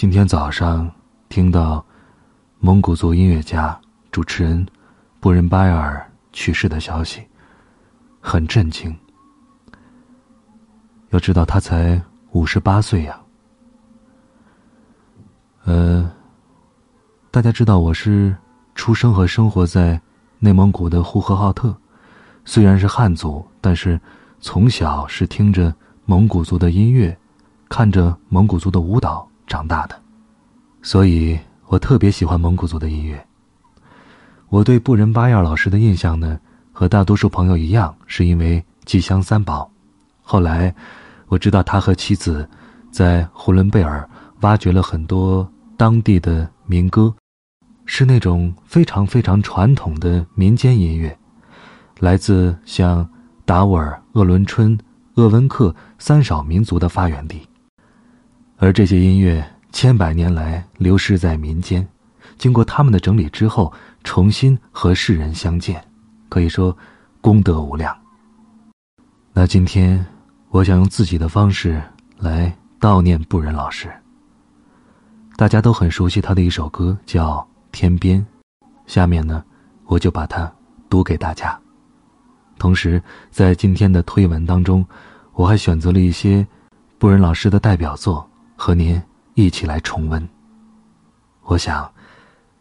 今天早上听到蒙古族音乐家、主持人布仁巴尔去世的消息，很震惊。要知道他才五十八岁呀。呃，大家知道我是出生和生活在内蒙古的呼和浩特，虽然是汉族，但是从小是听着蒙古族的音乐，看着蒙古族的舞蹈。长大的，所以我特别喜欢蒙古族的音乐。我对布仁巴亚老师的印象呢，和大多数朋友一样，是因为《吉祥三宝》。后来我知道他和妻子在呼伦贝尔挖掘了很多当地的民歌，是那种非常非常传统的民间音乐，来自像达斡尔、鄂伦春、鄂温克三少民族的发源地。而这些音乐千百年来流失在民间，经过他们的整理之后，重新和世人相见，可以说功德无量。那今天，我想用自己的方式来悼念布仁老师。大家都很熟悉他的一首歌，叫《天边》，下面呢，我就把它读给大家。同时，在今天的推文当中，我还选择了一些布仁老师的代表作。和您一起来重温。我想，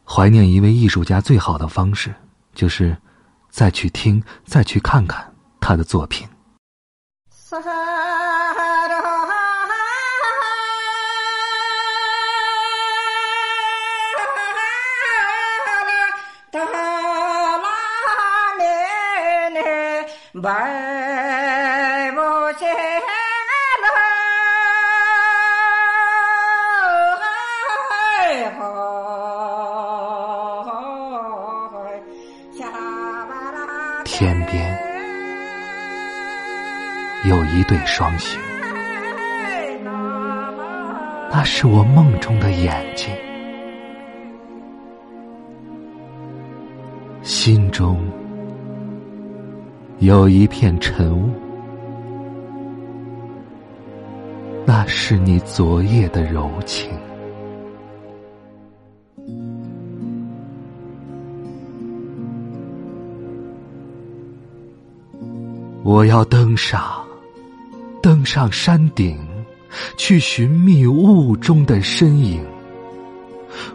怀念一位艺术家最好的方式，就是再去听、再去看看他的作品。天边有一对双星，那是我梦中的眼睛，心中有一片晨雾，那是你昨夜的柔情。我要登上，登上山顶，去寻觅雾中的身影。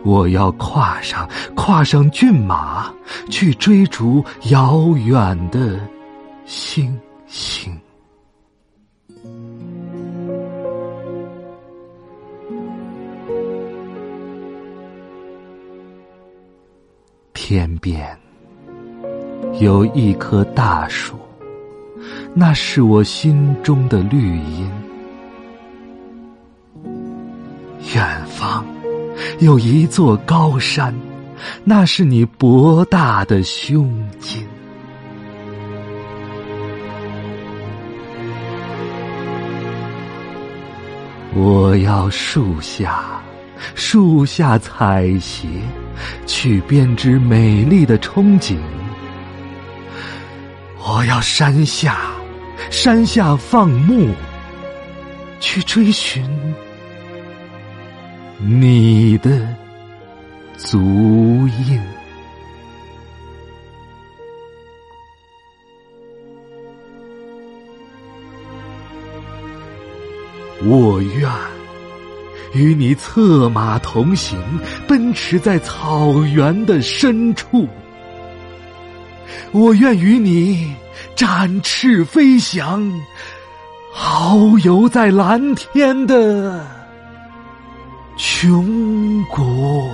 我要跨上，跨上骏马，去追逐遥远的星星。天边有一棵大树。那是我心中的绿荫。远方有一座高山，那是你博大的胸襟。我要树下，树下采撷，去编织美丽的憧憬。我要山下。山下放牧，去追寻你的足印。我愿与你策马同行，奔驰在草原的深处。我愿与你。展翅飞翔，遨游在蓝天的穹谷。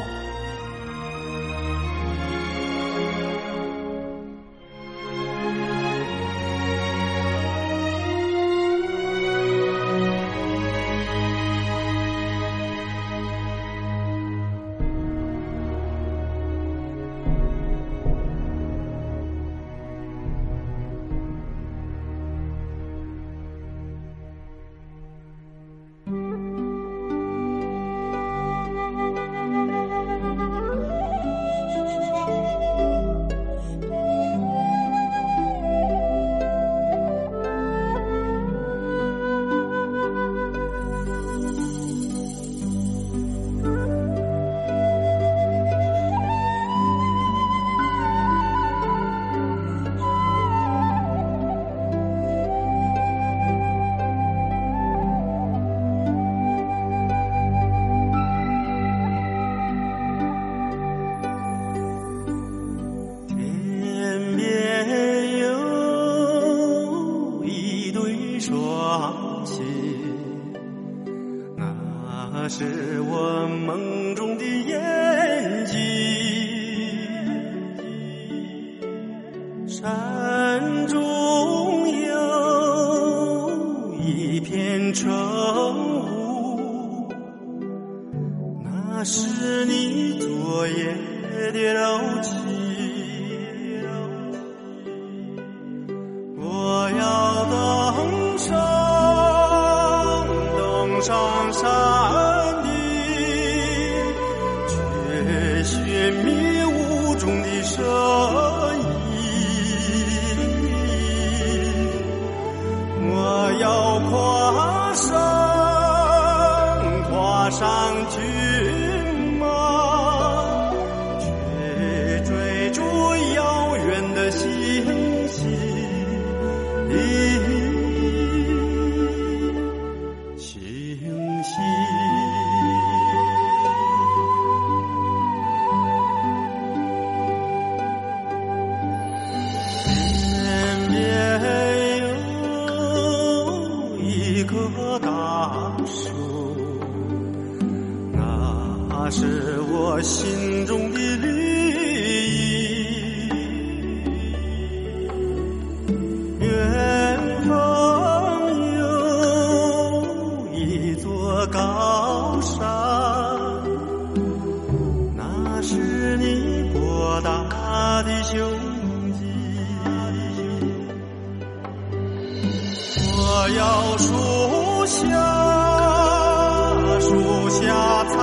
是我梦中的眼睛。山中有一片晨雾，那是你昨夜的柔情。我要登上，登上山声音我要跨上跨上去。心中的绿意。远方有一座高山，那是你博大的胸襟。我要树下，树下采